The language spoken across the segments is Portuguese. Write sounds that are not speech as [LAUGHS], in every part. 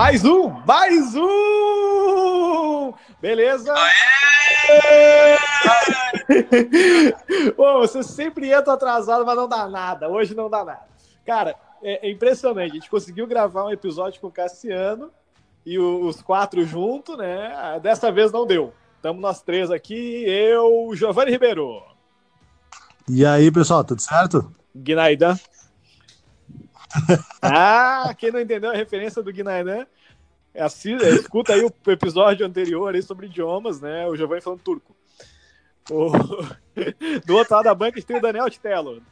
Mais um! Mais um! Beleza? Pô, [LAUGHS] você sempre entra atrasado, mas não dá nada. Hoje não dá nada. Cara, é, é impressionante. A gente conseguiu gravar um episódio com o Cassiano e o, os quatro juntos, né? Dessa vez não deu. Estamos nós três aqui, eu, Giovanni Ribeiro. E aí, pessoal, tudo certo? Guinaidan. Ah, quem não entendeu a referência do Guinaidan, assista, escuta aí o episódio anterior aí sobre idiomas, né? O Giovanni falando turco. O... [LAUGHS] Do outro lado da banca a gente tem o Daniel Titello.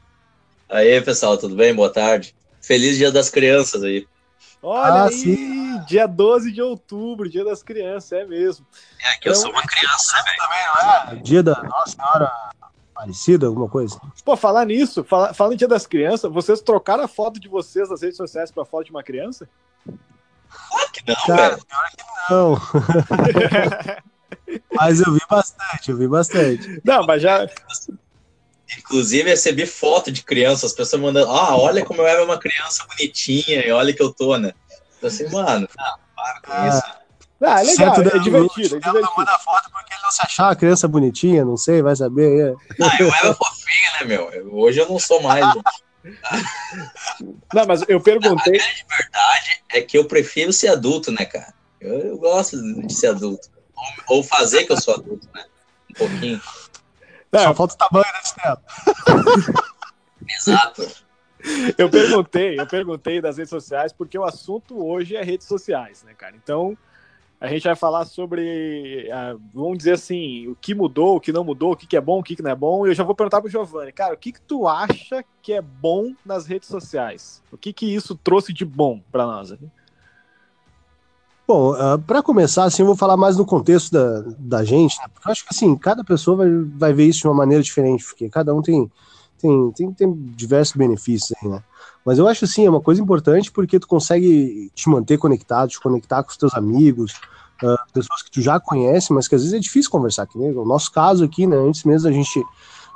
Aí, pessoal, tudo bem? Boa tarde. Feliz Dia das Crianças aí. Olha ah, aí, sim. dia 12 de outubro, dia das crianças, é mesmo. É que então, eu sou uma criança né, também, não é? Dia da Nossa Senhora Aparecida, alguma coisa. Pô, falar nisso, fala, falando em dia das crianças, vocês trocaram a foto de vocês nas redes sociais pra foto de uma criança? Claro que não, Cara, velho. Pior que não. [LAUGHS] mas eu vi bastante, eu vi bastante. Não, mas já. Inclusive, recebi foto de criança, as pessoas mandando, ah, olha como eu era uma criança bonitinha, e olha que eu tô, né? Eu assim, mano, ah, para com ah. isso. Ah, é legal, é, é divertido, é divertido. manda foto porque ele não se achar a criança bonitinha, não sei, vai saber. É. Ah, eu era fofinho, né, meu? Hoje eu não sou mais. [LAUGHS] não, mas eu perguntei. A grande verdade é que eu prefiro ser adulto, né, cara? Eu, eu gosto de ser adulto. Ou, ou fazer que eu sou adulto, né? Um pouquinho. Não, Só falta o tamanho, né, Stella? [LAUGHS] Exato. Eu perguntei, eu perguntei das redes sociais, porque o assunto hoje é redes sociais, né, cara? Então, a gente vai falar sobre, uh, vamos dizer assim, o que mudou, o que não mudou, o que, é bom, o que, não é bom. E eu já vou perguntar pro Giovanni, cara, o que, que tu acha que é bom nas redes sociais? O que, que isso trouxe de bom para nós? Bom, uh, ah, para começar, assim, eu vou falar mais no contexto da, da gente, né? porque eu acho que assim, cada pessoa vai, vai ver isso de uma maneira diferente, porque cada um tem, tem, tem, tem diversos benefícios aí, né? Mas eu acho assim, é uma coisa importante porque tu consegue te manter conectado, te conectar com os teus amigos, uh, pessoas que tu já conhece, mas que às vezes é difícil conversar, que nem o nosso caso aqui, né? Antes mesmo a gente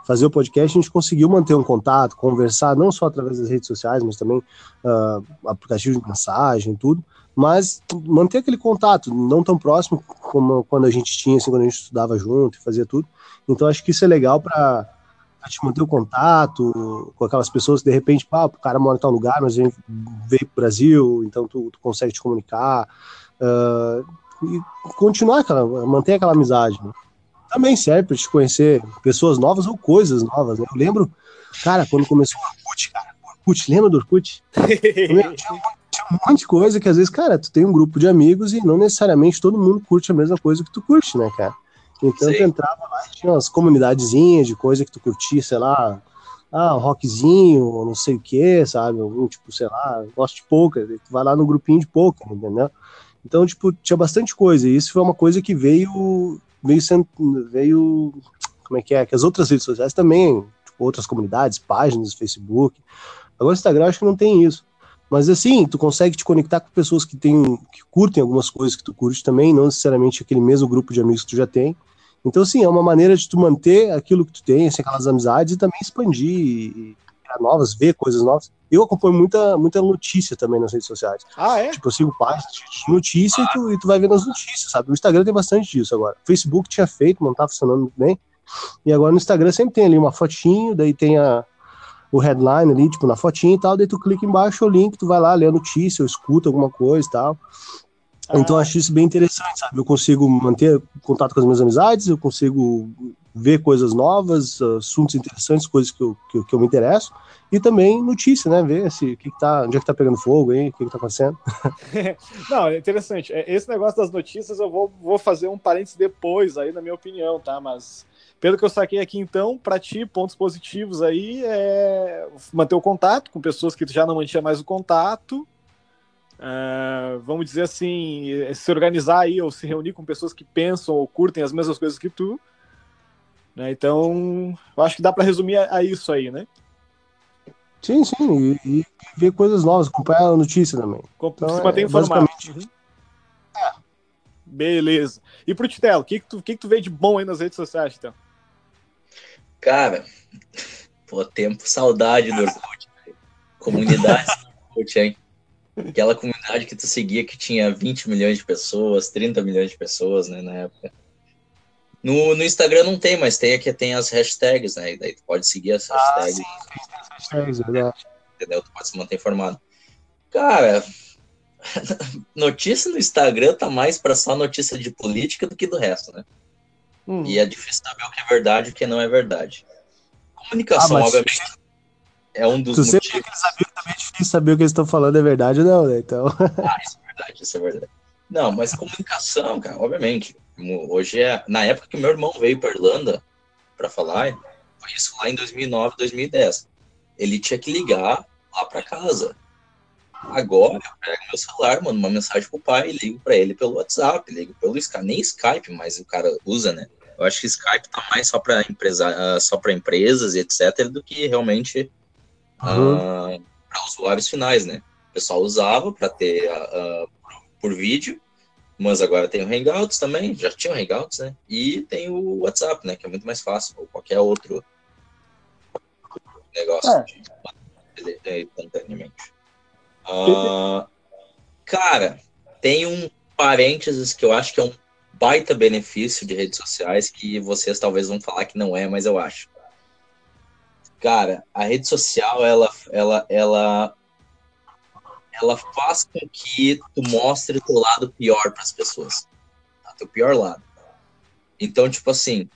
fazer o podcast, a gente conseguiu manter um contato, conversar, não só através das redes sociais, mas também uh, aplicativo de mensagem, tudo mas manter aquele contato, não tão próximo como quando a gente tinha, assim, quando a gente estudava junto e fazia tudo. Então acho que isso é legal para te manter o contato com aquelas pessoas que de repente, pá, o cara mora em tal lugar, mas a gente veio pro Brasil, então tu, tu consegue te comunicar uh, e continuar aquela, manter aquela amizade. Né? Também serve para te conhecer pessoas novas ou coisas novas. Né? Eu lembro, cara, quando começou o Orkut, cara, Orkut, lembra do Orkut? Tinha um monte de coisa que às vezes, cara, tu tem um grupo de amigos e não necessariamente todo mundo curte a mesma coisa que tu curte, né, cara? Então Sim. tu entrava lá e tinha umas comunidadezinhas de coisa que tu curtia, sei lá, ah, um rockzinho, não sei o que, sabe? Algum tipo, sei lá, gosto de poker, tu vai lá no grupinho de poker, entendeu? Então, tipo, tinha bastante coisa, e isso foi uma coisa que veio, veio sendo, veio, como é que é, que as outras redes sociais também, tipo, outras comunidades, páginas, Facebook, agora o Instagram acho que não tem isso. Mas assim, tu consegue te conectar com pessoas que têm, que curtem algumas coisas que tu curte também, não necessariamente aquele mesmo grupo de amigos que tu já tem. Então, assim, é uma maneira de tu manter aquilo que tu tem, assim, aquelas amizades, e também expandir, e criar novas, ver coisas novas. Eu acompanho muita, muita notícia também nas redes sociais. Ah, é? Tipo, eu sigo páginas de notícia e, tu, e tu vai vendo as notícias, sabe? O Instagram tem bastante disso agora. O Facebook tinha feito, não tá funcionando muito bem. E agora no Instagram sempre tem ali uma fotinho, daí tem a, o headline ali, tipo, na fotinha e tal, daí tu clica embaixo o link, tu vai lá, lê a notícia, ou escuta alguma coisa e tal. Ah. Então acho isso bem interessante, sabe? Eu consigo manter contato com as minhas amizades, eu consigo ver coisas novas, assuntos interessantes, coisas que eu, que, que eu me interesso, e também notícia, né? Ver se, que que tá, onde é que tá pegando fogo aí, o que, que tá acontecendo. [LAUGHS] Não, é interessante. É, esse negócio das notícias eu vou, vou fazer um parênteses depois aí, na minha opinião, tá? Mas pelo que eu saquei aqui, então, para ti, pontos positivos aí é manter o contato com pessoas que tu já não mantinha mais o contato. É, vamos dizer assim, se organizar aí ou se reunir com pessoas que pensam ou curtem as mesmas coisas que tu. Né? Então, eu acho que dá para resumir a, a, isso aí, né? Sim, sim, e, e, ver coisas novas, acompanhar a notícia também. Então, se manter é, informado. Uhum. É. Beleza. E pro Titelo, o que, que, tu, que, que tu vê de bom aí nas redes sociais, Titelo? Cara, pô, tempo saudade do Orkut. Comunidade do Orkut, hein? Aquela comunidade que tu seguia que tinha 20 milhões de pessoas, 30 milhões de pessoas, né, na época. No, no Instagram não tem, mas tem aqui tem as hashtags, né? E daí tu pode seguir as hashtags. Ah, sim, as hashtags, verdade. Entendeu? Tu pode se manter informado. Cara, [LAUGHS] notícia no Instagram tá mais para só notícia de política do que do resto, né? Hum. E é difícil saber o que é verdade e o que não é verdade. Comunicação, ah, obviamente, é um dos tu motivos. Que saber, também é difícil saber o que eles estão falando é verdade ou não, né? Então... [LAUGHS] ah, isso é verdade, isso é verdade. Não, mas comunicação, cara, obviamente. Hoje é. Na época que meu irmão veio para Irlanda para falar, foi isso lá em 2009, 2010. Ele tinha que ligar lá para casa. Agora eu pego meu celular, mando uma mensagem pro pai e ligo para ele pelo WhatsApp, ligo pelo Skype, nem Skype, mas o cara usa, né? Eu acho que Skype tá mais só para empresa, uh, só para empresas e etc do que realmente uhum. uh, para usuários finais, né? O pessoal usava para ter uh, por vídeo, mas agora tem o Hangouts também, já tinha o Hangouts, né? E tem o WhatsApp, né? Que é muito mais fácil, ou qualquer outro negócio é. de, instantaneamente. Uh, cara, tem um parênteses que eu acho que é um baita benefício de redes sociais que vocês talvez vão falar que não é, mas eu acho. Cara, a rede social, ela, ela, ela ela faz com que tu mostre o teu lado pior para as pessoas. Tá? Teu pior lado. Então, tipo assim,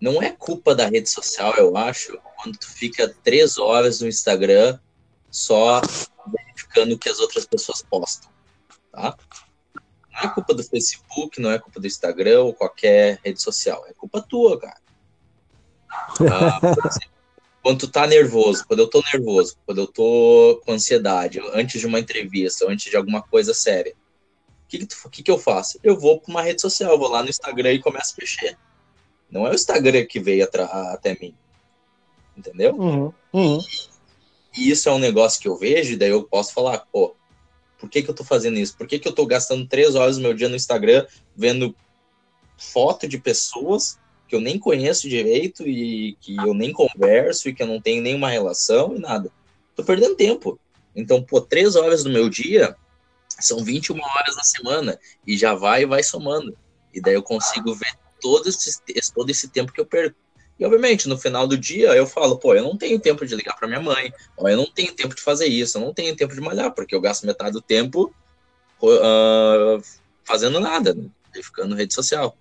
não é culpa da rede social, eu acho, quando tu fica três horas no Instagram só verificando o que as outras pessoas postam, tá? Não é culpa do Facebook, não é culpa do Instagram ou qualquer rede social, é culpa tua, cara. [LAUGHS] Ah, por exemplo, quando tu tá nervoso, quando eu tô nervoso, quando eu tô com ansiedade, antes de uma entrevista, antes de alguma coisa séria, o que, que, tu, que, que eu faço? Eu vou para uma rede social, vou lá no Instagram e começo a mexer. Não é o Instagram que veio até mim. Entendeu? Uhum, uhum. E isso é um negócio que eu vejo, e daí eu posso falar, pô, por que, que eu tô fazendo isso? Por que, que eu tô gastando três horas do meu dia no Instagram vendo foto de pessoas que eu nem conheço direito e que eu nem converso e que eu não tenho nenhuma relação e nada. Tô perdendo tempo. Então, pô, três horas do meu dia são 21 horas na semana e já vai e vai somando. E daí eu consigo ver todo esse, todo esse tempo que eu perco. E, obviamente, no final do dia, eu falo, pô, eu não tenho tempo de ligar para minha mãe, ou eu não tenho tempo de fazer isso, eu não tenho tempo de malhar, porque eu gasto metade do tempo uh, fazendo nada, né? ficando rede social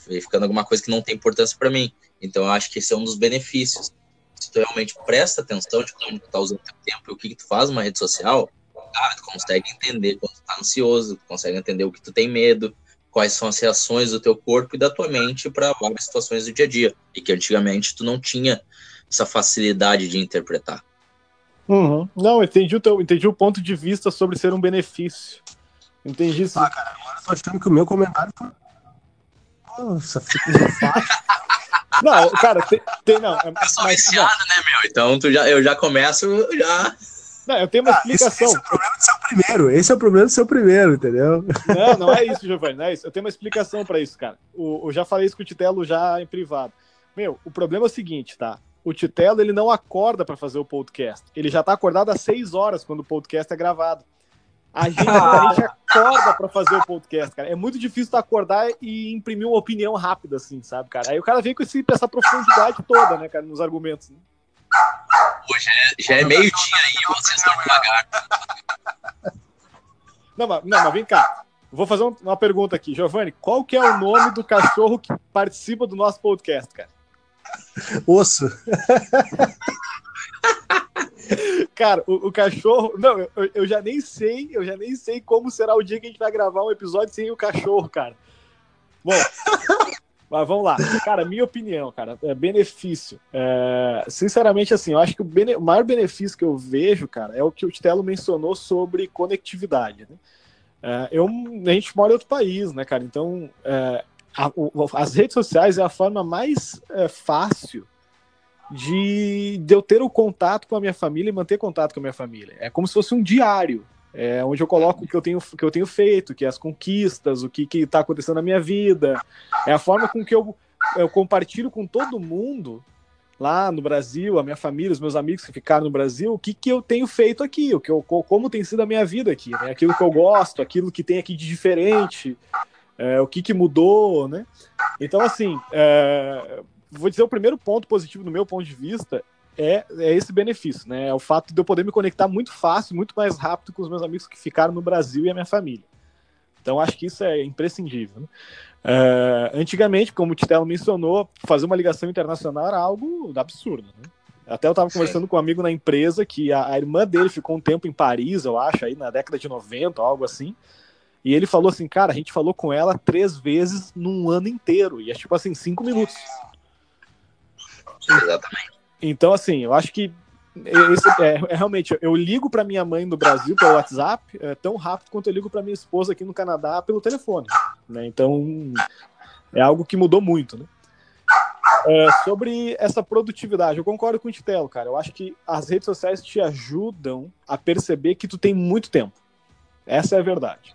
ficando alguma coisa que não tem importância para mim. Então, eu acho que esse é um dos benefícios. Se tu realmente presta atenção de como tu tá usando teu tempo e o que, que tu faz numa rede social, cara, tu consegue entender quando tu tá ansioso, tu consegue entender o que tu tem medo, quais são as reações do teu corpo e da tua mente para várias situações do dia a dia. E que antigamente tu não tinha essa facilidade de interpretar. Uhum. Não, entendi o, teu, entendi o ponto de vista sobre ser um benefício. Entendi isso. Ah, cara, agora eu tô achando que o meu comentário foi nossa, fica Não, cara, tem, tem não. É, eu sou viciado, né, meu? Então tu já, eu já começo já. Não, eu tenho uma ah, explicação. Esse, esse, é o problema do seu primeiro. Esse é o problema do seu primeiro, entendeu? Não, não é isso, Giovanni, não é isso. Eu tenho uma explicação para isso, cara. O, eu já falei isso com o Titelo já em privado. Meu, o problema é o seguinte, tá? O Titelo, ele não acorda para fazer o podcast. Ele já tá acordado às 6 horas quando o podcast é gravado. A gente, a gente acorda para fazer o podcast, cara. É muito difícil tu acordar e imprimir uma opinião rápida, assim, sabe, cara? Aí o cara vem com esse, essa profundidade toda, né, cara, nos argumentos. Né? Pô, já é, já é meio-dia aí, vocês estão devagar. Não, mas, não, mas vem cá. Vou fazer uma pergunta aqui. Giovanni, qual que é o nome do cachorro que participa do nosso podcast, cara? Osso. [LAUGHS] [LAUGHS] Cara, o, o, cachorro. Não, eu, eu, já nem sei, eu já nem sei como será o dia que a gente vai gravar um episódio sem o cachorro, cara. Bom, [LAUGHS] mas vamos lá. Cara, minha opinião, cara, é benefício. É, sinceramente, assim, eu acho que o, bene, o, maior benefício que eu vejo, cara, é o que o Telo mencionou sobre conectividade. Né? É, eu, a gente mora em outro país, né, cara? Então, é, a, o, as redes sociais é a forma mais é, fácil de, de eu ter o contato com a minha família e manter contato com a minha família. É como se fosse um diário, é, onde eu coloco o que eu tenho, que eu tenho feito, que é as conquistas, o que está acontecendo na minha vida. É a forma com que eu, eu compartilho com todo mundo lá no Brasil, a minha família, os meus amigos que ficaram no Brasil, o que, que eu tenho feito aqui, o que eu, como tem sido a minha vida aqui, né? Aquilo que eu gosto, aquilo que tem aqui de diferente, é, o que, que mudou, né? Então, assim, é, vou dizer o primeiro ponto positivo do meu ponto de vista é, é esse benefício, né? É o fato de eu poder me conectar muito fácil, muito mais rápido com os meus amigos que ficaram no Brasil e a minha família. Então, acho que isso é imprescindível. Né? Uh, antigamente, como o Titelo mencionou, fazer uma ligação internacional era algo absurdo. Né? Até eu estava conversando com um amigo na empresa que a, a, irmã dele ficou um tempo em Paris, eu acho, aí na década de 90, algo assim. E ele falou assim, cara, a gente falou com ela três vezes num ano inteiro. E é tipo assim, cinco minutos. Exatamente. Então, assim, eu acho que esse, é, é, realmente, eu ligo para minha mãe no Brasil pelo WhatsApp é, tão rápido quanto eu ligo para minha esposa aqui no Canadá pelo telefone. Né? Então, é algo que mudou muito. Né? É, sobre essa produtividade, eu concordo com o Titelo, cara. Eu acho que as redes sociais te ajudam a perceber que tu tem muito tempo. Essa é a verdade.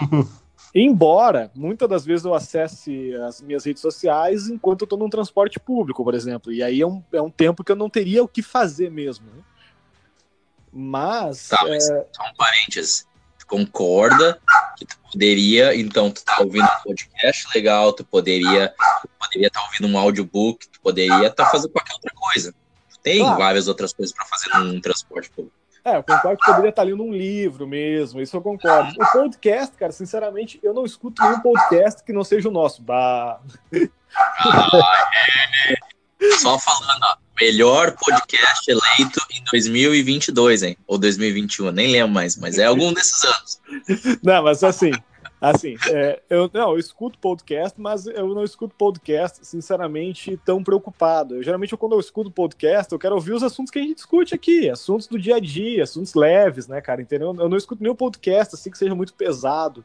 [LAUGHS] Embora muitas das vezes eu acesse as minhas redes sociais enquanto eu estou num transporte público, por exemplo. E aí é um, é um tempo que eu não teria o que fazer mesmo. Né? Mas. Tá, mas é... só um parênteses. Tu concorda que tu poderia, então, tu tá ouvindo um podcast legal, tu poderia tu poderia estar tá ouvindo um audiobook, tu poderia estar tá fazendo qualquer outra coisa. Tem claro. várias outras coisas para fazer num transporte público. É, eu concordo que poderia estar lendo um livro mesmo, isso eu concordo. O podcast, cara, sinceramente, eu não escuto nenhum podcast que não seja o nosso. Bah. Ah, é. Só falando, ó, melhor podcast eleito em 2022, hein? Ou 2021, nem lembro mais, mas é algum desses anos. Não, mas assim, Assim, é, eu, não, eu escuto podcast, mas eu não escuto podcast, sinceramente, tão preocupado. Eu, geralmente, quando eu escuto podcast, eu quero ouvir os assuntos que a gente discute aqui, assuntos do dia a dia, assuntos leves, né, cara? Entendeu? Eu não escuto nenhum podcast assim que seja muito pesado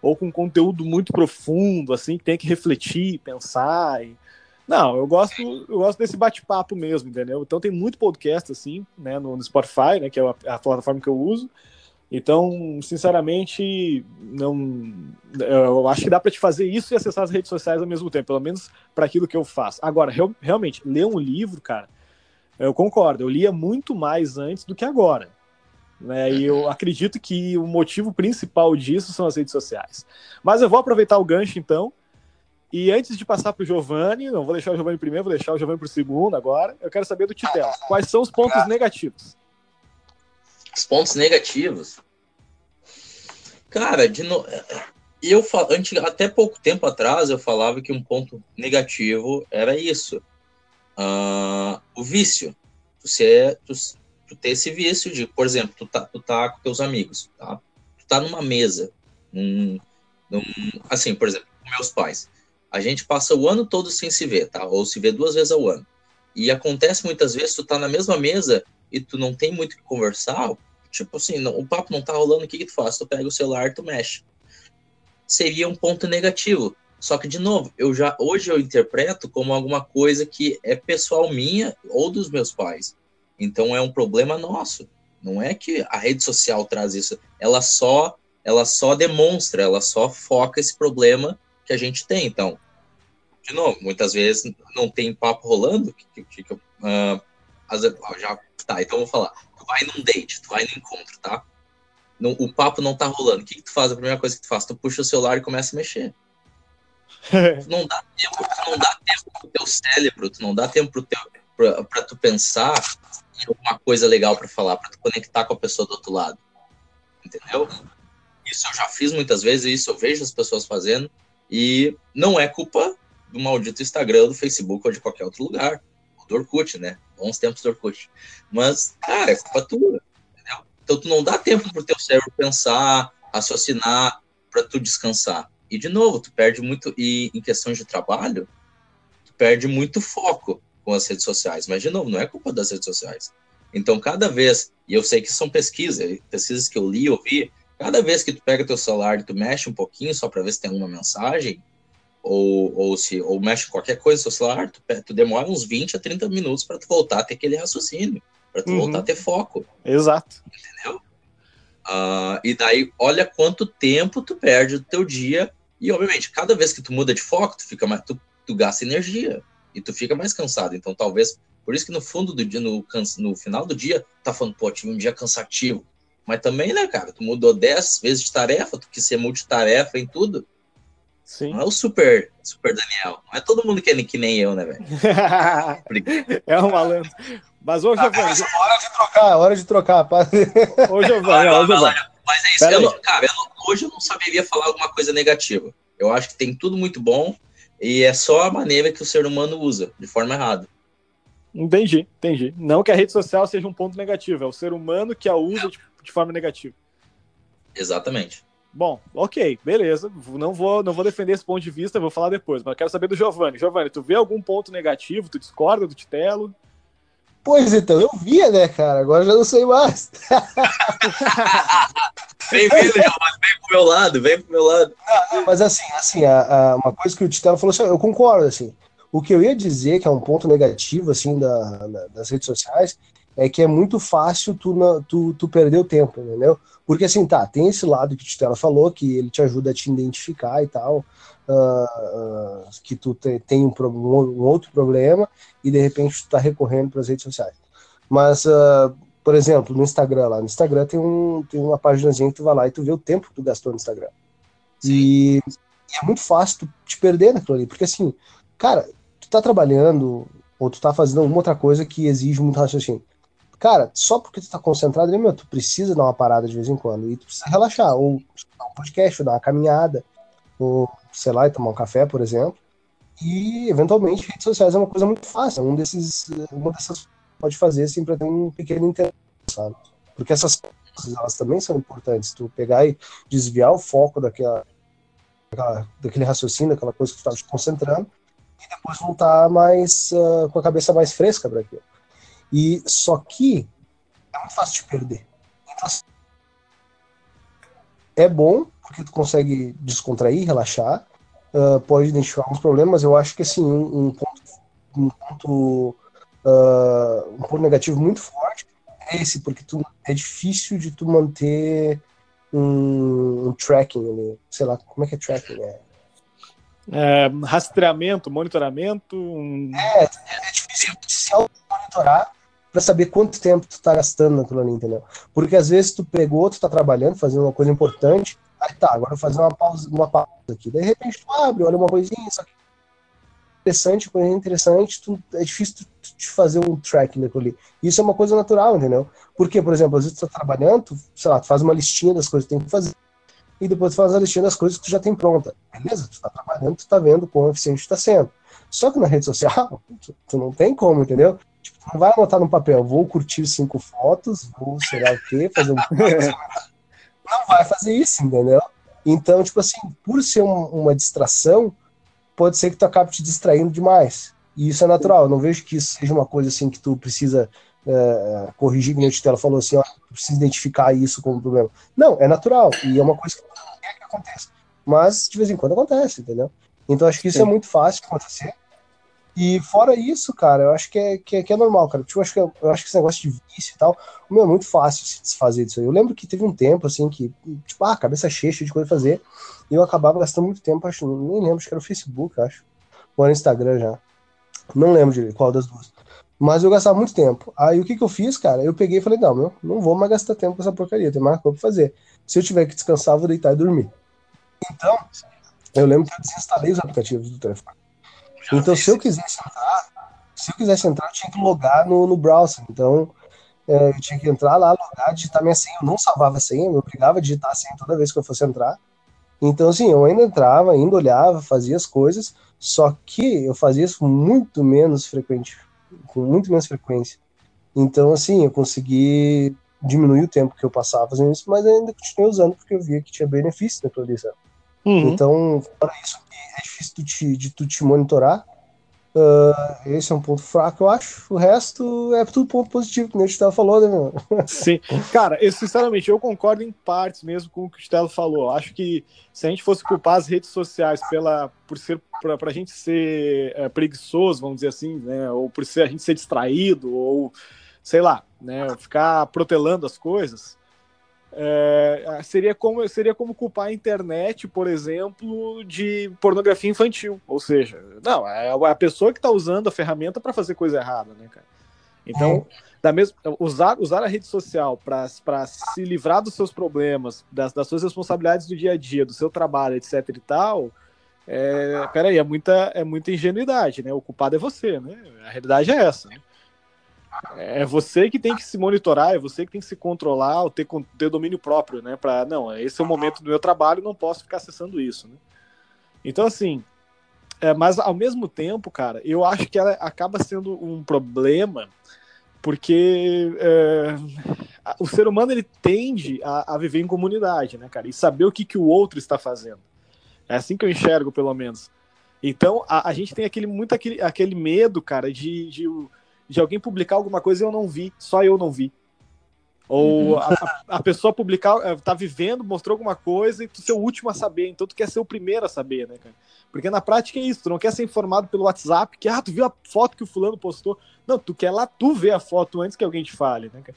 ou com conteúdo muito profundo, assim, que tem que refletir, pensar. E... Não, eu gosto, eu gosto desse bate-papo mesmo, entendeu? Então tem muito podcast assim, né, no, no Spotify, né, que é a, a plataforma que eu uso. Então, sinceramente, não, eu acho que dá para te fazer isso e acessar as redes sociais ao mesmo tempo, pelo menos para aquilo que eu faço. Agora, real, realmente, ler um livro, cara, eu concordo, eu lia muito mais antes do que agora. Né? E eu acredito que o motivo principal disso são as redes sociais. Mas eu vou aproveitar o gancho então. E antes de passar para o Giovanni, não vou deixar o Giovanni primeiro, vou deixar o Giovanni para o segundo agora. Eu quero saber do Titel. Quais são os pontos negativos? Os pontos negativos. Cara, de no... eu fal... até pouco tempo atrás eu falava que um ponto negativo era isso. Uh, o vício. Você, tu, tu ter esse vício de, por exemplo, tu tá, tu tá com teus amigos, tá? Tu tá numa mesa, num, num, assim, por exemplo, com meus pais. A gente passa o ano todo sem se ver, tá? Ou se vê duas vezes ao ano. E acontece muitas vezes, tu tá na mesma mesa e tu não tem muito o que conversar, tipo assim, não, o papo não tá rolando, o que, que tu faz? Tu pega o celular tu mexe. Seria um ponto negativo. Só que, de novo, eu já hoje eu interpreto como alguma coisa que é pessoal minha ou dos meus pais. Então é um problema nosso. Não é que a rede social traz isso. Ela só ela só demonstra, ela só foca esse problema que a gente tem. Então, de novo, muitas vezes não tem papo rolando. Que, que, que, uh, já tá, então eu vou falar tu vai num date, tu vai no encontro, tá? No, o papo não tá rolando. O que, que tu faz? A primeira coisa que tu faz, tu puxa o celular e começa a mexer. tu [LAUGHS] não dá tempo, tu não dá tempo pro teu cérebro, tu não dá tempo pro teu, pra, pra tu pensar em alguma coisa legal para falar, para tu conectar com a pessoa do outro lado. Entendeu? Isso eu já fiz muitas vezes, isso eu vejo as pessoas fazendo, e não é culpa do maldito Instagram, do Facebook ou de qualquer outro lugar do Orkut, né? Bons tempos do Orkut. Mas, cara, é culpa tua, entendeu? Então tu não dá tempo pro teu cérebro pensar, raciocinar, para tu descansar. E de novo, tu perde muito e em questões de trabalho, tu perde muito foco com as redes sociais. Mas de novo, não é culpa das redes sociais. Então, cada vez, e eu sei que são pesquisas, pesquisas que eu li, ouvi, cada vez que tu pega teu celular e tu mexe um pouquinho só para ver se tem alguma mensagem, ou, ou se ou mexe qualquer coisa no seu celular, tu, tu demora uns 20 a 30 minutos para tu voltar a ter aquele raciocínio, para tu uhum. voltar a ter foco. Exato. Entendeu? Uh, e daí, olha quanto tempo tu perde do teu dia. E, obviamente, cada vez que tu muda de foco, tu fica mais, tu, tu gasta energia. e tu fica mais cansado. Então, talvez, por isso que no fundo do dia, no, no final do dia, tá falando, pô, tive um dia cansativo. Mas também, né, cara, tu mudou 10 vezes de tarefa, tu quis ser multitarefa em tudo. Sim. Não é o super, super Daniel. Não é todo mundo que é que nem eu, né, velho? [LAUGHS] é um malandro. Mas ô, Giovanni. Ah, hora de trocar, hora de trocar. ô, Giovanni, ô, Giovanni. Mas é isso, eu não, cara, eu não, hoje eu não saberia falar alguma coisa negativa. Eu acho que tem tudo muito bom e é só a maneira que o ser humano usa, de forma errada. Entendi, entendi. Não que a rede social seja um ponto negativo, é o ser humano que a usa de, de forma negativa. Exatamente. Bom, ok, beleza. Não vou, não vou defender esse ponto de vista, vou falar depois, mas quero saber do Giovanni. Giovanni, tu vê algum ponto negativo? Tu discorda do Titelo? Pois então, eu via, né, cara? Agora já não sei mais. [LAUGHS] vem vindo, Giovanni, vem pro meu lado, vem pro meu lado. Não, mas assim, assim, a, a, uma coisa que o Titelo falou, assim, eu concordo, assim. O que eu ia dizer que é um ponto negativo, assim, da, da das redes sociais, é que é muito fácil tu, tu, tu perder o tempo, entendeu? Porque assim, tá, tem esse lado que o Titela falou, que ele te ajuda a te identificar e tal, uh, uh, que tu te, tem um, um, outro problema e de repente tu tá recorrendo para as redes sociais. Mas, uh, por exemplo, no Instagram lá, no Instagram tem, um, tem uma páginazinha que tu vai lá e tu vê o tempo que tu gastou no Instagram. E, e é muito fácil tu te perder naquilo ali, porque assim, cara, tu tá trabalhando ou tu tá fazendo alguma outra coisa que exige muito raciocínio cara, só porque tu tá concentrado ali, meu, tu precisa dar uma parada de vez em quando e tu precisa relaxar, ou dar um podcast, ou dar uma caminhada, ou, sei lá, tomar um café, por exemplo. E, eventualmente, redes sociais é uma coisa muito fácil, um desses, uma dessas pode fazer, assim, pra ter um pequeno interesse, sabe? Porque essas coisas, elas também são importantes, tu pegar e desviar o foco daquela, daquela daquele raciocínio, daquela coisa que tu tá te concentrando, e depois voltar mais, uh, com a cabeça mais fresca para aquilo. E só que é muito fácil de perder. Então, assim, é bom porque tu consegue descontrair, relaxar, uh, pode identificar alguns problemas. Eu acho que assim um, um ponto, um ponto, uh, um ponto negativo muito forte é esse, porque tu, é difícil de tu manter um, um tracking ali. Sei lá, como é que é tracking? É, é, rastreamento, monitoramento. Um... É, é difícil de se monitorar para saber quanto tempo tu tá gastando naquilo ali, entendeu? Porque às vezes tu pegou, tu tá trabalhando, fazendo uma coisa importante, aí tá, agora eu vou fazer uma pausa, uma pausa aqui. Daí, de repente tu abre, olha uma coisinha, só que interessante, coisa interessante, tu, é difícil tu, tu, te fazer um tracking daquilo ali. Isso é uma coisa natural, entendeu? Porque, por exemplo, às vezes tu tá trabalhando, tu, sei lá, tu faz uma listinha das coisas que tem que fazer, e depois tu faz a listinha das coisas que tu já tem pronta. Beleza? Tu tá trabalhando, tu tá vendo quão eficiente tu tá sendo. Só que na rede social, [LAUGHS] tu, tu não tem como, entendeu? Não vai anotar no papel, vou curtir cinco fotos, vou sei lá o quê, fazer um. [LAUGHS] não vai fazer isso, entendeu? Então, tipo assim, por ser um, uma distração, pode ser que tu acabe te distraindo demais. E isso é natural. Eu não vejo que isso seja uma coisa assim que tu precisa é, corrigir, como a Titela falou assim, ó, tu precisa identificar isso como problema. Não, é natural. E é uma coisa que não quer que aconteça. Mas de vez em quando acontece, entendeu? Então acho que isso é Sim. é muito fácil de acontecer. E fora isso, cara, eu acho que é, que é, que é normal, cara. Tipo, eu, acho que, eu acho que esse negócio de vício e tal, meu, é muito fácil se desfazer disso aí. Eu lembro que teve um tempo, assim, que, tipo, ah, cabeça cheia, cheia de coisa pra fazer, e eu acabava gastando muito tempo, acho, nem lembro, acho que era o Facebook, acho. Ou era o Instagram já. Não lembro de qual das duas. Mas eu gastava muito tempo. Aí o que, que eu fiz, cara? Eu peguei e falei, não, meu, não vou mais gastar tempo com essa porcaria, tem mais coisa pra fazer. Se eu tiver que descansar, vou deitar e dormir. Então, eu lembro que eu desinstalei os aplicativos do telefone. Então, se eu quisesse entrar, se eu quisesse entrar, eu tinha que logar no, no browser. Então, é, eu tinha que entrar lá, logar, digitar minha senha. Eu não salvava a senha, eu obrigava a digitar a senha toda vez que eu fosse entrar. Então, assim, eu ainda entrava, ainda olhava, fazia as coisas, só que eu fazia isso muito menos frequente, com muito menos frequência. Então, assim, eu consegui diminuir o tempo que eu passava fazendo isso, mas ainda continuei usando porque eu via que tinha benefício na atualização. Uhum. Então, fora isso, é difícil de, te, de tu te monitorar. Uh, esse é um ponto fraco, eu acho. O resto é tudo ponto positivo, que o Gustavo falou, né, meu? [LAUGHS] Sim. Cara, eu, sinceramente, eu concordo em partes mesmo com o que o Gustavo falou. Acho que se a gente fosse culpar as redes sociais pela, por ser pra, pra gente ser é, preguiçoso, vamos dizer assim, né? Ou por ser a gente ser distraído, ou sei lá, né? Ficar protelando as coisas É, seria, como, seria como culpar a internet, por exemplo, de pornografia infantil. Ou seja, não, é a pessoa que está usando a ferramenta para fazer coisa errada, né, cara? Então, é. da mesma, usar, usar a rede social para se livrar dos seus problemas, das, das suas responsabilidades do dia a dia, do seu trabalho, etc e tal, é, peraí, é muita, é muita ingenuidade, né? O culpado é você, né? A realidade é essa. Né? É você que tem que se monitorar, é você que tem que se controlar, ter, ter domínio próprio, né? Para não, esse é o momento do meu trabalho, não posso ficar acessando isso, né? Então, assim, é, mas ao mesmo tempo, cara, eu acho que ela acaba sendo um problema porque é, o ser humano ele tende a, a, viver em comunidade, né, cara? E saber o que, que o outro está fazendo. É assim que eu enxergo, pelo menos. Então, a, a gente tem aquele, muito aquele, aquele medo, cara, de, de de alguém publicar alguma coisa e eu não vi, só eu não vi. Ou uhum. a, a, pessoa publicar, eh, tá vivendo, mostrou alguma coisa e tu ser o último a saber, então tu quer ser o primeiro a saber, né, cara? Porque na prática é isso, tu não quer ser informado pelo WhatsApp, que, ah, tu viu a foto que o fulano postou. Não, tu quer lá tu ver a foto antes que alguém te fale, né, cara?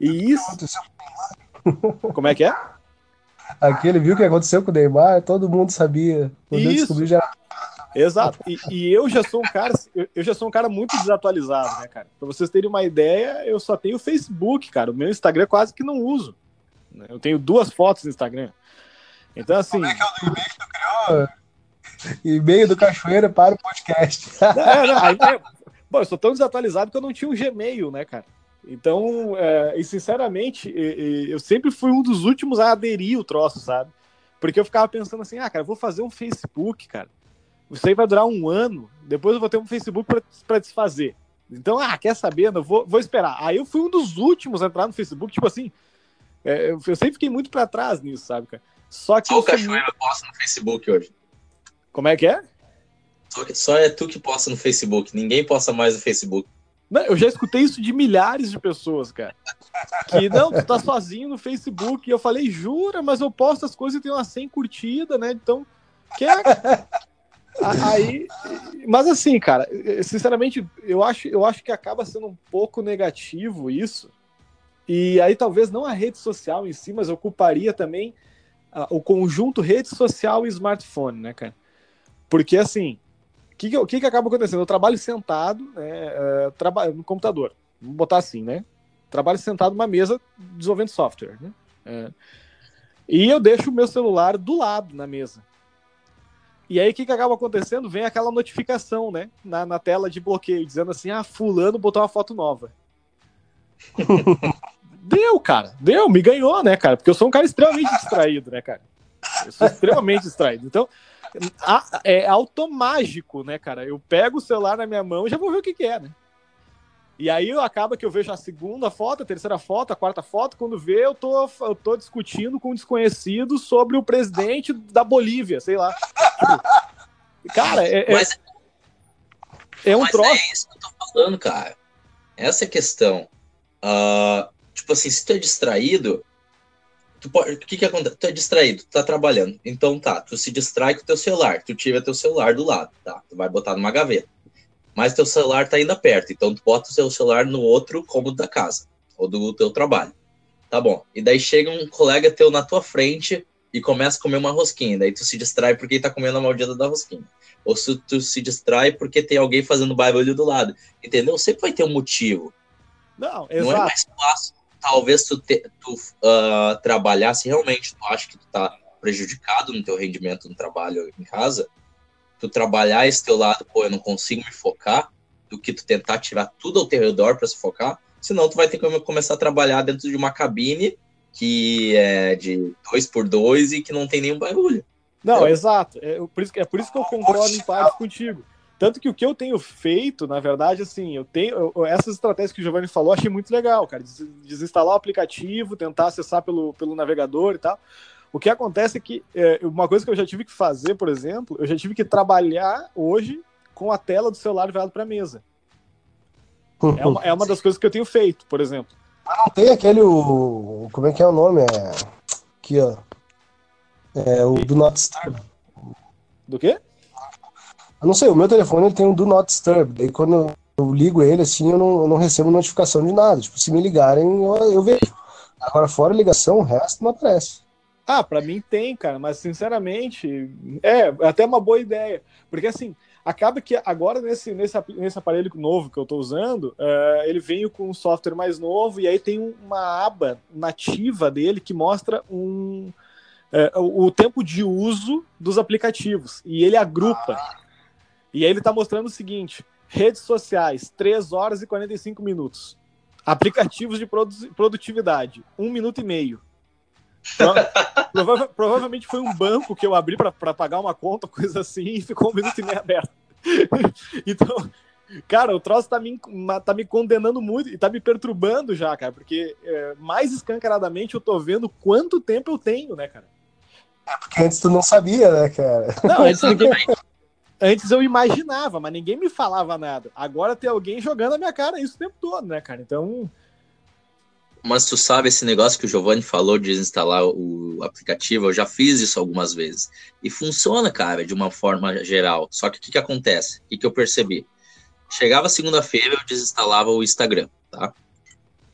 E isso... Como é que é? Aquele viu o que aconteceu com o Neymar, todo mundo sabia. Quando isso. descobriu já Exato. E, e, eu já sou um cara, eu, já sou um cara muito desatualizado, né, cara? Pra vocês terem uma ideia, eu só tenho Facebook, cara. O meu Instagram quase que não uso. Né? Eu tenho duas fotos no Instagram. Então, assim. Como é que é o e-mail que tu criou? [LAUGHS] E-mail do Cachoeira para o podcast. Não, não, aí, é, bom, eu sou tão desatualizado que eu não tinha um Gmail, né, cara? Então, é, e sinceramente, eu sempre fui um dos últimos a aderir o troço, sabe? Porque eu ficava pensando assim, ah, cara, eu vou fazer um Facebook, cara. Isso aí vai durar um ano. Depois eu vou ter um Facebook para desfazer. Então, ah, quer saber? Não vou, vou esperar. Aí eu fui um dos últimos a entrar no Facebook, tipo assim. É, eu sempre fiquei muito para trás nisso, sabe, cara? Só que. Só o Cachoeira fui... posta no Facebook hoje. Como é que é? Só, que, só é tu que posta no Facebook. Ninguém posta mais no Facebook. Não, eu já escutei isso de milhares de pessoas, cara. Que não, tu tá sozinho no Facebook. E eu falei, jura, mas eu posto as coisas e tenho uma 100 curtida, né? Então, quer, Aí, mas assim, cara, sinceramente, eu acho, eu acho que acaba sendo um pouco negativo isso. E aí talvez não a rede social em si, mas eu culparia também o conjunto rede social e smartphone, né, cara? Porque assim, o que, que, que, acaba acontecendo? Eu trabalho sentado, né, uh, traba no computador, vamos botar assim, né? Trabalho sentado numa mesa desenvolvendo software, né? Uh, e eu deixo o meu celular do lado na mesa. E aí, o que, que acaba acontecendo? Vem aquela notificação, né? Na, na tela de bloqueio, dizendo assim: ah, Fulano botou uma foto nova. [LAUGHS] deu, cara. Deu, me ganhou, né, cara? Porque eu sou um cara extremamente distraído, né, cara? Eu sou extremamente distraído. Então, a, é automágico, né, cara? Eu pego o celular na minha mão e já vou ver o que, que é, né? E aí acaba que eu vejo a segunda foto, a terceira foto, a quarta foto, quando vê, eu tô, eu tô discutindo com um desconhecido sobre o presidente da Bolívia, sei lá. Tipo, cara, é, é, mas, é um mas troço. É isso que eu tô falando, cara. Essa é a questão. Uh, tipo assim, se tu é distraído, tu pode, o que que acontece? Tu é distraído, tu tá trabalhando. Então tá, tu se distrai com o teu celular, tu tira teu celular do lado, tá? Tu vai botar numa gaveta mas teu celular tá ainda perto, então tu bota o seu celular no outro cômodo da casa, ou do teu trabalho. Tá bom. E daí chega um colega teu na tua frente e começa a comer uma rosquinha, daí tu se distrai porque tá comendo a maldita da rosquinha. Ou se tu se distrai porque tem alguém fazendo barulho do lado. Entendeu? Sempre vai ter um motivo. Não, exato. Não é mais fácil, talvez tu, te, tu uh, trabalhar, se realmente tu acha que tu tá prejudicado no teu rendimento no trabalho em casa, tu trabalhar esse teu lado, pô, eu não consigo me focar, do que tu tentar tirar tudo ao teu redor para se focar, senão tu vai ter que começar a trabalhar dentro de uma cabine que é de dois por dois e que não tem nenhum barulho. Não, exato. É por, isso, é por isso que eu concordo em parte contigo. Tanto que o que eu tenho feito, na verdade, assim, eu tenho. Eu, essas estratégias que o Giovanni falou, achei muito legal, cara. Desinstalar o aplicativo, tentar acessar pelo, pelo navegador e tal. O que acontece é que é, uma coisa que eu já tive que fazer, por exemplo, eu já tive que trabalhar hoje com a tela do celular virado para a mesa. É uma, é uma das coisas que eu tenho feito, por exemplo. Não tem aquele. O, como é que é o nome? É, aqui, ó. É o Do Not Disturb. Do quê? Eu não sei, o meu telefone ele tem um Do Not Disturb. Daí quando eu ligo ele, assim, eu não, eu não recebo notificação de nada. Tipo, se me ligarem, eu, eu vejo. Agora, fora ligação, o resto não aparece. Ah, para mim tem, cara, mas sinceramente, é até uma boa ideia. Porque assim, acaba que agora nesse, nesse, nesse aparelho novo que eu estou usando, uh, ele veio com um software mais novo e aí tem uma aba nativa dele que mostra um, uh, o tempo de uso dos aplicativos. E ele agrupa. E aí ele está mostrando o seguinte: redes sociais, 3 horas e 45 minutos. Aplicativos de produtividade, 1 minuto e meio. Prova provavelmente foi um banco que eu abri para pagar uma conta, coisa assim, e ficou um minuto e meio aberto. [LAUGHS] então, cara, o troço tá me, tá me condenando muito e tá me perturbando já, cara, porque é, mais escancaradamente eu tô vendo quanto tempo eu tenho, né, cara? É porque antes tu não sabia, né, cara? Não, antes ninguém. Antes eu imaginava, mas ninguém me falava nada. Agora tem alguém jogando na minha cara isso o tempo todo, né, cara? Então. Mas tu sabe esse negócio que o Giovanni falou de desinstalar o aplicativo? Eu já fiz isso algumas vezes. E funciona, cara, de uma forma geral. Só que o que, que acontece? O que, que eu percebi? Chegava segunda-feira, eu desinstalava o Instagram, tá?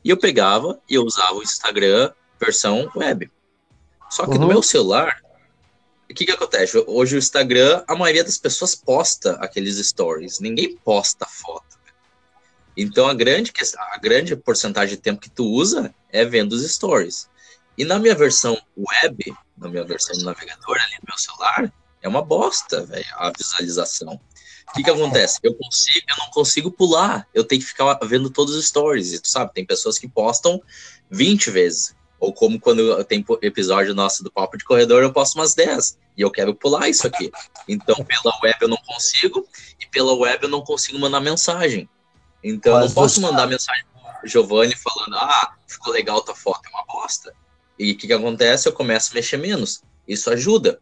E eu pegava e eu usava o Instagram versão web. Só que uhum. no meu celular, o que, que acontece? Hoje o Instagram, a maioria das pessoas posta aqueles stories. Ninguém posta foto. Então a grande, a grande porcentagem de tempo que tu usa é vendo os stories. E na minha versão web, na minha versão do navegador ali no meu celular, é uma bosta, velho, a visualização. O que que acontece? Eu consigo, eu não consigo pular. Eu tenho que ficar vendo todos os stories. E tu sabe, tem pessoas que postam 20 vezes. Ou como quando tem episódio nosso do Papo de Corredor, eu posto umas 10. E eu quero pular isso aqui. Então, pela web eu não consigo. E pela web eu não consigo mandar mensagem. Então, Mas eu não posso mandar mensagem pro Giovanni falando: ah, ficou legal tua foto, é uma bosta. E o que, que acontece? Eu começo a mexer menos. Isso ajuda.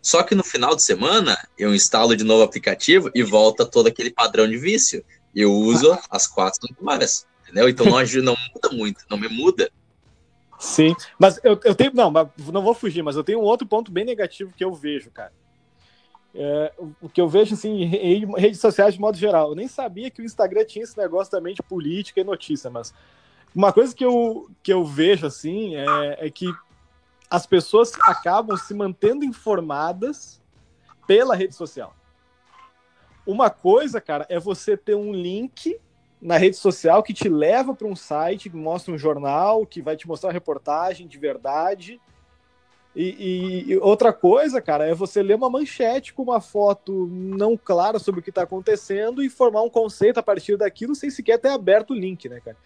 Só que no final de semana, eu instalo de novo o aplicativo e volta todo aquele padrão de vício. Eu uso [LAUGHS] as quatro horas, entendeu? Então não, ajuda, não muda muito, não me muda. Sim, mas eu, eu tenho. Não, não vou fugir, mas eu tenho um outro ponto bem negativo que eu vejo, cara. É, o que eu vejo assim, em redes sociais de modo geral. Eu nem sabia que o Instagram tinha esse negócio também de política e notícia, mas uma coisa que eu, que eu vejo assim é, é que as pessoas acabam se mantendo informadas pela rede social. Uma coisa, cara, é você ter um link na rede social que te leva para um site, que mostra um jornal, que vai te mostrar uma reportagem de verdade. E, e, outra coisa, cara, é você ler uma manchete com uma foto não clara sobre o que está acontecendo e formar um conceito a partir daquilo sem sequer ter aberto o link, né, cara?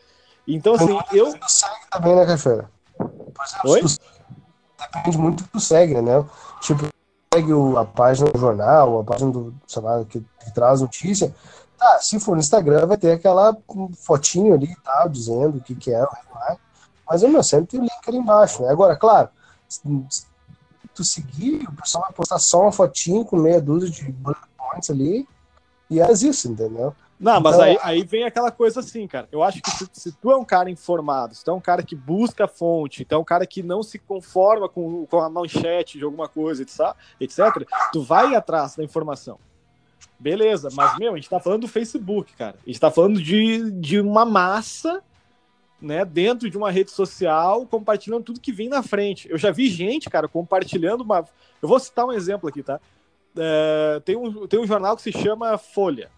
Então, assim, eu. Também, né, Café? Oi? Depende muito do segue, né? Tipo, segue a página do jornal, a página do, sei lá, que, que traz notícia Tá, se for no Instagram, vai ter aquela fotinho ali e tal, dizendo o que, que é, mas o meu sempre tem o link ali embaixo. Né? Agora, claro, tu seguir, o pessoal vai postar só uma fotinho com meia dúzia de bullet points ali, e é isso, entendeu? Não, mas então, aí, aí vem aquela coisa assim, cara. Eu acho que se, se, tu é um cara informado, se tu é um cara que busca a fonte, então é um cara que não se conforma com, com a manchete de alguma coisa, etc., tu vai atrás da informação. Beleza, mas, meu, a gente tá falando do Facebook, cara. A gente tá falando de, de uma massa, né, dentro de uma rede social, compartilhando tudo que vem na frente. Eu já vi gente, cara, compartilhando uma. Eu vou citar um exemplo aqui, tá? É, tem, um, tem um jornal que se chama Folha.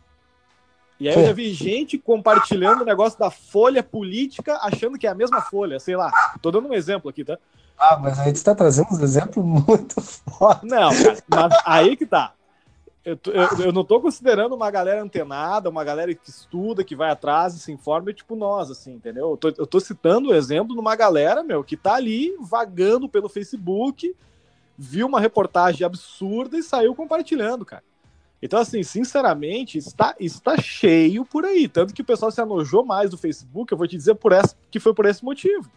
E aí eu já vi gente compartilhando o negócio da folha política, achando que é a mesma folha, sei lá. Tô dando um exemplo aqui, tá? Ah, mas a gente tá trazendo um exemplo [LAUGHS] muito forte. Não, cara, mas aí que tá eu, eu, eu, não tô considerando uma galera antenada, uma galera que estuda, que vai atrás e se informa, tipo nós, assim, entendeu? Eu tô, eu tô citando o exemplo de uma galera, meu, que tá ali vagando pelo Facebook, viu uma reportagem absurda e saiu compartilhando, cara. Então, assim, sinceramente, está, está cheio por aí. Tanto que o pessoal se anojou mais do Facebook, eu vou te dizer por essa, que foi por esse motivo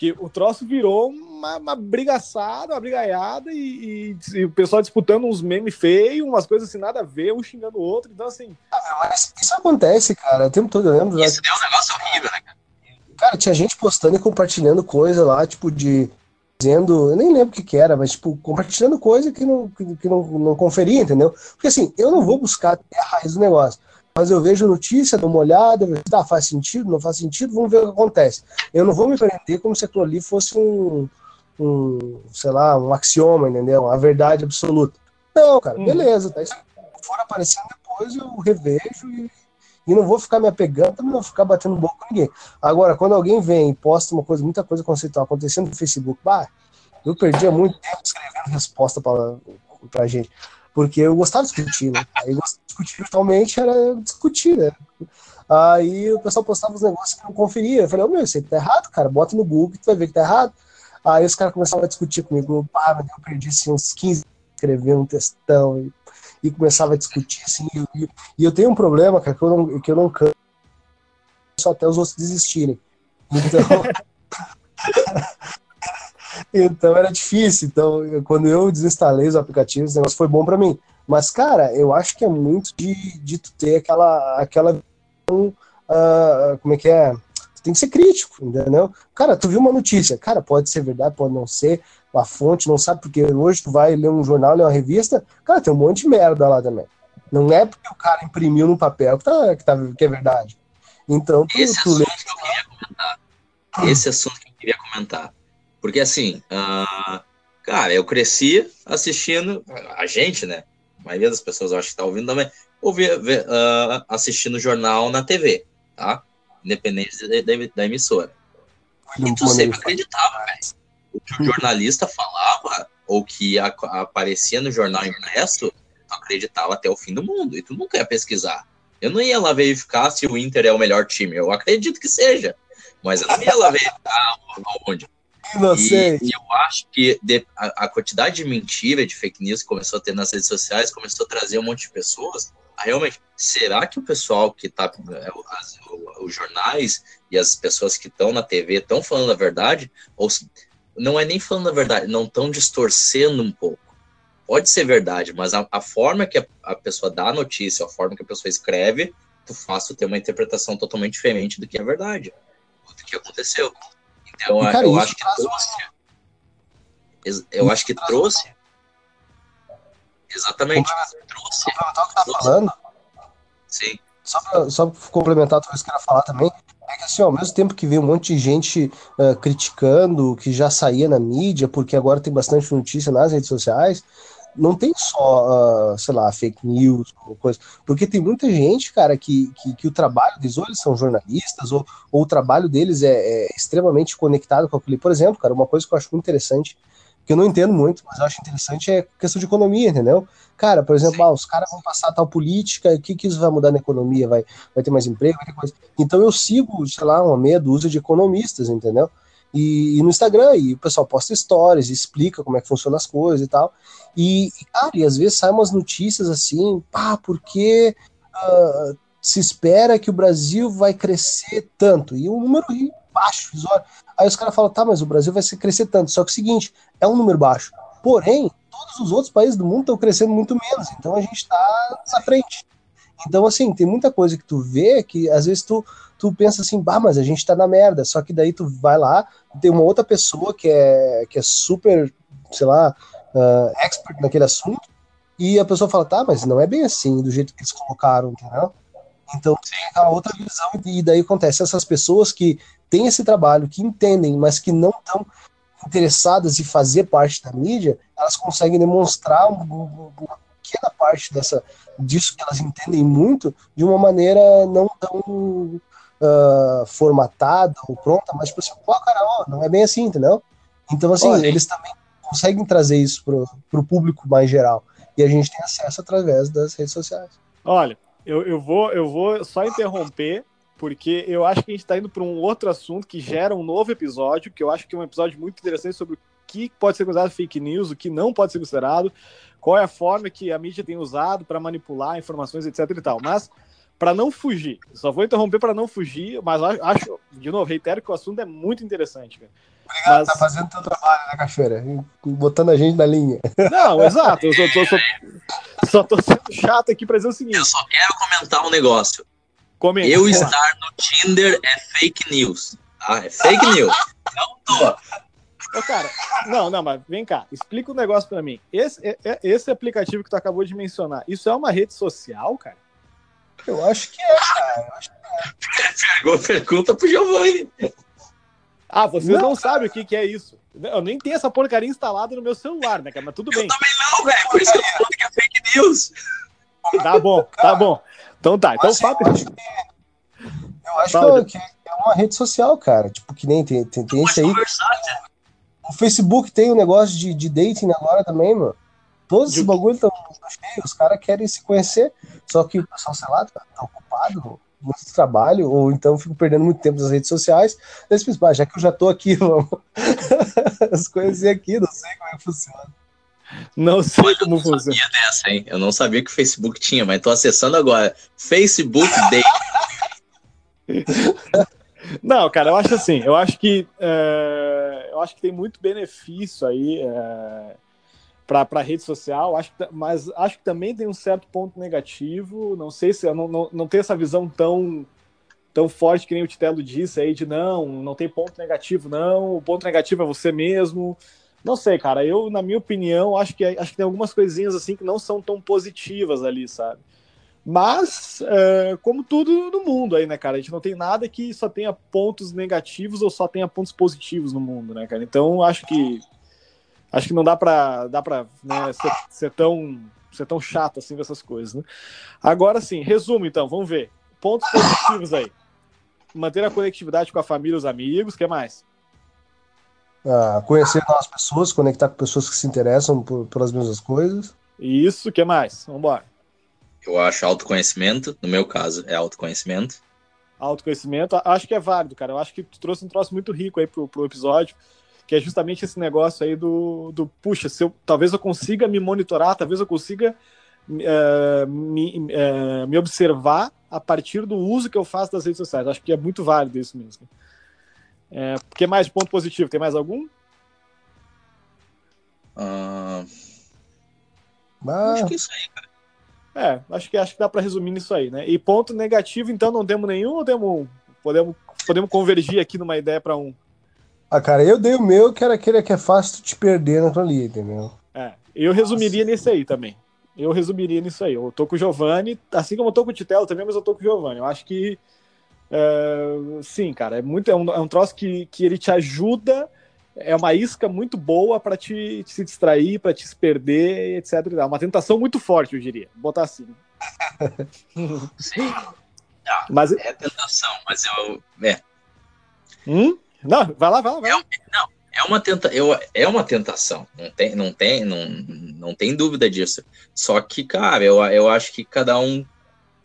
que o troço virou uma, uma brigaçada, uma brigaiada e, e, e, o pessoal disputando uns memes feios, umas coisas assim, nada a ver, um xingando o outro. Então, assim. Ah, mas isso acontece, cara, o tempo todo, eu lembro. Isso deu um negócio horrível, né, cara? Cara, tinha gente postando e compartilhando coisa lá, tipo, de. Dizendo, eu nem lembro o que, que era, mas, tipo, compartilhando coisa que não, que, que não, não conferia, entendeu? Porque, assim, eu não vou buscar a raiz do negócio. Mas eu vejo notícia, dou uma olhada, tá, faz sentido, não faz sentido, vamos ver o que acontece. Eu não vou me prender como se aquilo ali fosse um, um sei lá, um axioma, entendeu? Uma verdade absoluta. Não, cara, hum. beleza, tá? Se for aparecendo depois, eu revejo e, e não vou ficar me apegando, também não vou ficar batendo boca com ninguém. Agora, quando alguém vem e posta uma coisa, muita coisa conceitual acontecendo no Facebook, bah, eu perdia muito tempo escrevendo resposta pra, pra gente porque eu gostava de discutir, né? Aí discutir virtualmente era discutir, né? Aí o pessoal postava os negócios que não conferia. Eu falei, oh, meu, isso aí tá errado, cara, bota no Google que tu vai ver que tá errado. Aí os caras começavam a discutir comigo, pá, mas eu perdi assim, uns 15 escrevendo um textão e, e começava a discutir, assim, e, e, eu tenho um problema, cara, que eu não, que eu não canso só até os outros desistirem. Então, [LAUGHS] então era difícil. Então, quando eu desinstalei os aplicativos, o negócio foi bom para mim. Mas, cara, eu acho que é muito de, de tu ter aquela. aquela uh, como é que é? Tu tem que ser crítico, entendeu? Cara, tu viu uma notícia. Cara, pode ser verdade, pode não ser. A fonte não sabe, porque hoje tu vai ler um jornal, ler uma revista. Cara, tem um monte de merda lá também. Não é porque o cara imprimiu no papel que, tá, que, tá, que é verdade. Então, tu, Esse tu assunto lê... que eu queria comentar. Esse assunto que eu queria comentar porque assim, uh, cara, eu cresci assistindo, a gente, né? A maioria das pessoas eu acho que tá ouvindo também, ouvir, uh, assistindo jornal na TV, tá? Independente da, da emissora. E tu sempre acreditava, velho. O que o jornalista falava, ou que a, aparecia no jornal impresso, tu acreditava até o fim do mundo. E tu nunca ia pesquisar. Eu não ia lá verificar se o Inter é o melhor time. Eu acredito que seja. Mas eu não ia lá verificar onde. Inocente. E, eu acho que de, a, a, quantidade de mentira, de fake news que começou a ter nas redes sociais, começou a trazer um monte de pessoas. A realmente, será que o pessoal que está é, os jornais e as pessoas que estão na TV estão falando a verdade? Ou não é nem falando a verdade, não estão distorcendo um pouco. Pode ser verdade, mas a, a forma que a, a, pessoa dá a notícia, a forma que a pessoa escreve, tu faz tu ter uma interpretação totalmente diferente do que é verdade, do que aconteceu. Então, cara, eu acho que trouxe. Eu acho que trouxe. Exatamente. Trouxe. Complementar o que tá falando. Sim. Só pra, só pra complementar o que eu queria falar também, é que assim, ao mesmo tempo que vem um monte de gente uh, criticando, que já saía na mídia, porque agora tem bastante notícia nas redes sociais, não tem só, uh, sei lá, fake news, coisa, porque tem muita gente, cara, que, que, que o trabalho deles, ou eles são jornalistas, ou, ou o trabalho deles é, é, extremamente conectado com aquilo. Por exemplo, cara, uma coisa que eu acho muito interessante, que eu não entendo muito, mas eu acho interessante é questão de economia, entendeu? Cara, por exemplo, ah, os caras vão passar tal política, o que, que isso vai mudar na economia? Vai, vai ter mais emprego, vai ter coisa. Então eu sigo, sei lá, uma meia dúzia de economistas, entendeu? E, e, no Instagram, e o pessoal posta stories, explica como é que funciona as coisas e tal. E, cara, e às vezes saem umas notícias assim, pá, porque uh, se espera que o Brasil vai crescer tanto, e um número baixo, Aí os caras falam, tá, mas o Brasil vai crescer tanto, só que é o seguinte, é um número baixo. Porém, todos os outros países do mundo estão crescendo muito menos, então a gente está na frente. Então, assim, tem muita coisa que tu vê que às vezes tu, tu pensa assim, bah, mas a gente tá na merda. Só que daí tu vai lá, tem uma outra pessoa que é, que é super, sei lá, uh, expert naquele assunto, e a pessoa fala, tá, mas não é bem assim, do jeito que eles colocaram, entendeu? Então tem aquela outra visão, e daí acontece essas pessoas que têm esse trabalho, que entendem, mas que não estão interessadas em fazer parte da mídia, elas conseguem demonstrar uma pequena parte dessa, disso que elas entendem muito de uma maneira não tão uh, formatada ou pronta, mas tipo assim, pô, cara, ó, não é bem assim, entendeu? Então, assim, Olha, eles também conseguem trazer isso pro, pro público mais geral. E a gente tem acesso através das redes sociais. Olha, eu, eu, vou, eu vou só interromper, porque eu acho que a gente está indo para um outro assunto que gera um novo episódio, que eu acho que é um episódio muito interessante sobre o que pode ser considerado fake news, o que não pode ser considerado, qual é a forma que a mídia tem usado para manipular informações, etc e tal. Mas para não fugir, só vou interromper para não fugir, mas acho, de novo, reitero que o assunto é muito interessante. Cara. Obrigado, mas... tá fazendo teu trabalho, né, Cachoeira? Botando a gente na linha. Não, exato. Eu só, só, só tô sendo chato aqui para dizer o seguinte. Eu só quero comentar um negócio. Comenta. Eu estar no Tinder é fake news. Tá? É fake news. Não tô. Ô, cara, não, não, mas vem cá, explica o um negócio para mim. Esse, esse aplicativo que tu acabou de mencionar, isso é uma rede social, cara? Eu acho que é, cara. Acho que é. Pergunta pro Giovanni. Ah, vocês não, não sabem o que, que é isso. Eu nem tenho essa porcaria instalada no meu celular, né, cara? Mas tudo bem. Eu também não, velho. Por isso que eu tô falando que é fake news. Tá bom, tá bom. Então tá. Então, assim, fato... eu acho que, eu acho que é uma rede social, cara. Tipo, que nem tem, tem, tem esse aí. O Facebook tem um negócio de, de dating agora também, mano. Todos esses bagulho estão cheios, os caras querem se conhecer, só que o pessoal, sei lá, tá, tá ocupado, muito trabalho, ou então fico perdendo muito tempo nas redes sociais. Daí ah, já que eu já tô aqui, [LAUGHS] vamos as coisas aqui, não sei como é que funciona. Não sei como funciona. Eu não sabia dessa, hein? Eu não sabia que o Facebook tinha, mas tô acessando agora. Facebook Day. [LAUGHS] Não, cara, eu acho assim, eu acho que é, eu acho que tem muito benefício aí é, para a rede social, acho que, mas acho que também tem um certo ponto negativo. Não sei se eu não, não, não tenho essa visão tão tão forte que nem o Titelo disse aí de não, não tem ponto negativo, não. O ponto negativo é você mesmo. Não sei, cara. Eu, na minha opinião, acho que acho que tem algumas coisinhas assim que não são tão positivas ali, sabe? Mas, é, como tudo no mundo aí, né, cara? A gente não tem nada que só tenha pontos negativos ou só tenha pontos positivos no mundo, né, cara? Então, acho que acho que não dá para dá para né, ser, ser, tão ser tão chato assim com essas coisas, né? Agora sim, resumo então, vamos ver. Pontos positivos aí. Manter a conectividade com a família e os amigos, que mais? Ah, conhecer novas pessoas, conectar com pessoas que se interessam por, pelas mesmas coisas. Isso, que mais? Vamos embora. Eu acho autoconhecimento, no meu caso, é autoconhecimento. Autoconhecimento, acho que é válido, cara. Eu acho que tu trouxe um troço muito rico aí pro, pro episódio que é justamente esse negócio aí do, do puxa, se eu, talvez eu consiga me monitorar, talvez eu consiga é, me, é, me, observar a partir do uso que eu faço das redes sociais. Acho que é muito válido isso mesmo. É, que mais ponto positivo? Tem mais algum? Uh... Acho que é isso aí, cara. É, acho que acho que dá para resumir nisso aí, né? E ponto negativo, então não temos nenhum ou temos um? Podemos, podemos convergir aqui numa ideia para um. Ah, cara, eu dei o meu, que era aquele que é fácil te perder naquilo ali, entendeu? É, eu resumiria Nossa. nesse aí também. Eu resumiria nisso aí. Eu tô com o Giovanni, assim como eu tô com o Titelo também, mas eu tô com o Giovanni. Eu acho que. É, sim, cara, é, muito, é, um, é um troço que, que ele te ajuda, é uma isca muito boa para te, te, se distrair, para te se perder, etc. É uma tentação muito forte, eu diria. Vou botar assim. [LAUGHS] sim. Não, mas, é tentação, mas eu. É. Hum? Não, vai lá, vai lá. Vai. É, não, é uma, tenta, eu, é uma tentação, não tem, não, tem, não, não tem dúvida disso. Só que, cara, eu, eu acho que cada um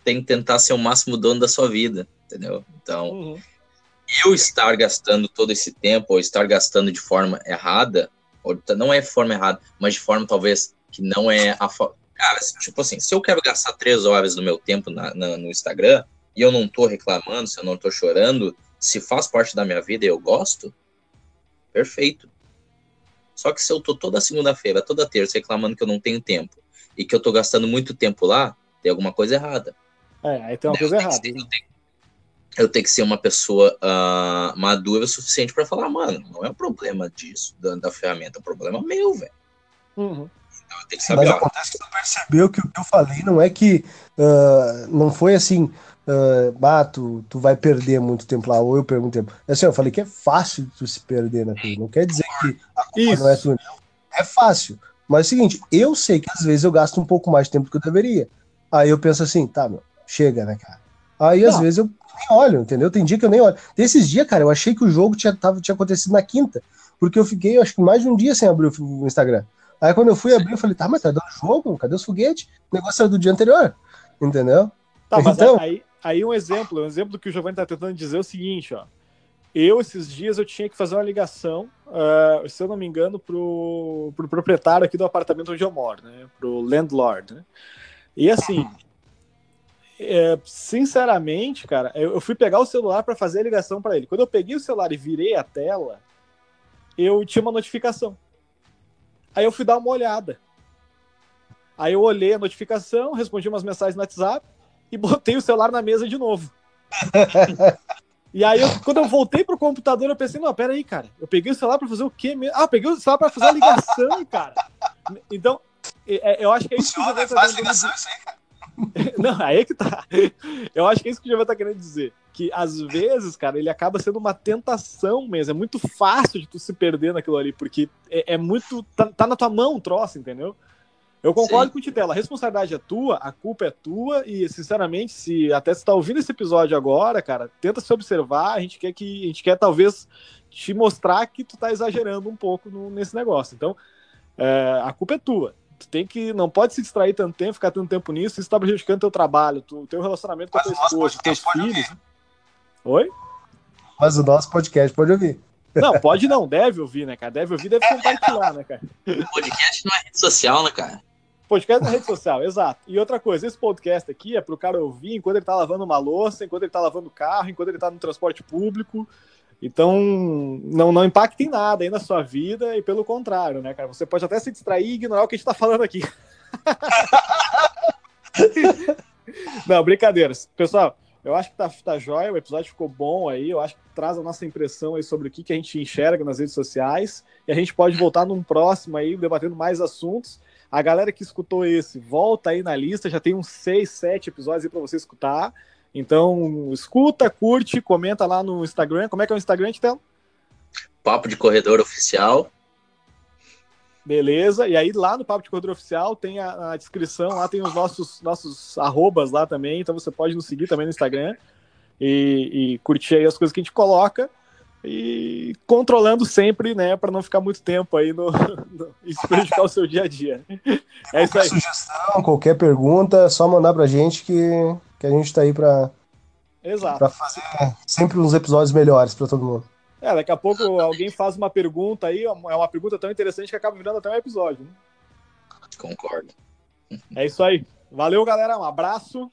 tem que tentar ser o máximo dono da sua vida, entendeu? Então, uhum. eu estar gastando todo esse tempo, ou estar gastando de forma errada, ou não é forma errada, mas de forma talvez que não é a. Cara, tipo assim, se eu quero gastar três horas do meu tempo na, na, no Instagram e eu não tô reclamando, se eu não tô chorando, se faz parte da minha vida e eu gosto, perfeito. Só que se eu tô toda segunda-feira, toda terça reclamando que eu não tenho tempo e que eu tô gastando muito tempo lá, tem alguma coisa errada. É, aí tem uma eu coisa errada. Ser, eu, tenho, eu, tenho, que ser uma pessoa uh, madura o suficiente para falar, mano, não é um problema disso, da, da ferramenta, é um problema meu, velho. Uhum. Então eu tenho que saber. Mas acontece que tu percebeu que o que eu falei não é que uh, não foi assim, uh, ah, tu, tu vai perder muito tempo lá, ou eu perco muito tempo. É assim, eu falei que é fácil tu se perder naquilo. Não quer dizer que a culpa Isso. não é tua. É fácil. Mas é o seguinte, eu sei que às vezes eu gasto um pouco mais de tempo do que eu deveria. Aí eu penso assim, tá, meu, chega, né, cara? Aí não. às vezes eu nem olho, entendeu? Tem dia que eu nem olho. Desses dias, cara, eu achei que o jogo tinha, tava, tinha acontecido na quinta, porque eu fiquei, eu acho que mais de um dia sem abrir o Instagram. Aí quando eu fui abrir, eu falei, tá, mas tá dando jogo? Cadê os foguetes? O negócio era do dia anterior, entendeu? Tá, mas então, aí, Aí um exemplo, um exemplo que o Giovanni está tentando dizer é o seguinte, ó. Eu, esses dias, eu tinha que fazer uma ligação, uh, se eu não me engano, pro, pro proprietário aqui do apartamento onde eu moro, né? Pro landlord, né? E assim, é, sinceramente, cara, eu, eu, fui pegar o celular para fazer a ligação para ele. Quando eu peguei o celular e virei a tela, eu tinha uma notificação. Aí eu fui dar uma olhada. Aí eu olhei a notificação, respondi umas mensagens no WhatsApp, e botei o celular na mesa de novo. e aí, eu, quando eu voltei pro computador, eu pensei, não, pera aí, cara, eu peguei o celular para fazer o quê mesmo? Ah, peguei o celular para fazer a ligação, [LAUGHS] cara. Então, é, é, eu acho que é isso que o Giovanni tá faz ligação, isso aí, cara. [LAUGHS] Não, aí é que tá. Eu acho que é isso que o Giovanni tá querendo dizer. Que às vezes, cara, ele acaba sendo uma tentação mesmo. É muito fácil de tu se perder naquilo ali, porque é, é muito. Tá, tá, na tua mão o troço, entendeu? Eu concordo Sim. com o Titela, a responsabilidade é tua, a culpa é tua, e sinceramente, se até você tá ouvindo esse episódio agora, cara, tenta se observar, a gente quer que. A gente quer talvez te mostrar que tu tá exagerando um pouco no, nesse negócio. Então, é, a culpa é tua. Tu tem que. Não pode se distrair tanto tempo, ficar tanto tempo nisso, isso tá prejudicando teu trabalho, tu, teu relacionamento com a tua esposa, teus filhos. Oi? Mas o nosso podcast pode ouvir. Não, pode não, deve ouvir, né, cara? Deve ouvir, deve compartilhar, né, cara? O podcast não é rede social, né, cara? Podcast na rede social, exato. E outra coisa, esse podcast aqui é pro cara ouvir enquanto ele tá lavando uma louça, enquanto ele tá lavando o carro, enquanto ele tá no transporte público. Então, não, não impacta em nada aí na sua vida e pelo contrário, né, cara? Você pode até se distrair e ignorar o que a gente tá falando aqui. [LAUGHS] não, brincadeiras. Pessoal, eu acho que tá, tá jóia, o episódio ficou bom aí, eu acho que traz a nossa impressão aí sobre o que, que a gente enxerga nas redes sociais e a gente pode voltar num próximo aí, debatendo mais assuntos. A galera que escutou esse, volta aí na lista, já tem uns 6, 7 episódios aí para você escutar. Então, escuta, curte, comenta lá no Instagram. Como é que é o Instagram, Titelo? Papo de Corredor Oficial. Beleza, e aí lá no Papo de Corredor Oficial tem a, a, descrição, lá tem os nossos, nossos arrobas lá também, então você pode nos seguir também no Instagram e, e curtir aí as coisas que a gente coloca e controlando sempre, né, para não ficar muito tempo aí no, [LAUGHS] no e prejudicar o seu dia a dia. É isso aí. Qualquer sugestão, qualquer pergunta, é só mandar pra gente que, que a gente tá aí para Exato. fazer sempre uns episódios melhores para todo mundo. É, daqui a pouco alguém faz uma pergunta aí, é uma pergunta tão interessante que acaba virando até um episódio. Né? Concordo. É isso aí. Valeu, galera. Um abraço.